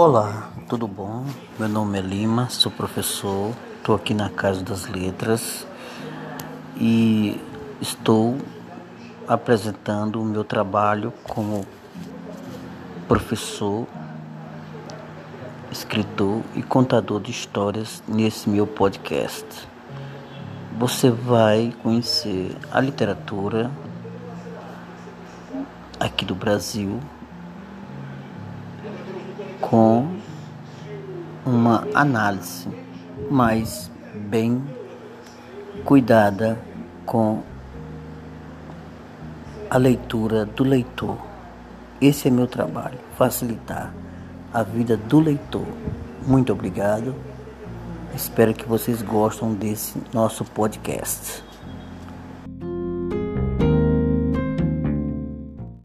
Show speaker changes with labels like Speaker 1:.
Speaker 1: Olá, tudo bom? Meu nome é Lima, sou professor, estou aqui na Casa das Letras e estou apresentando o meu trabalho como professor, escritor e contador de histórias nesse meu podcast. Você vai conhecer a literatura aqui do Brasil com uma análise mais bem cuidada com a leitura do leitor. Esse é meu trabalho, facilitar a vida do leitor. Muito obrigado. Espero que vocês gostem desse nosso podcast.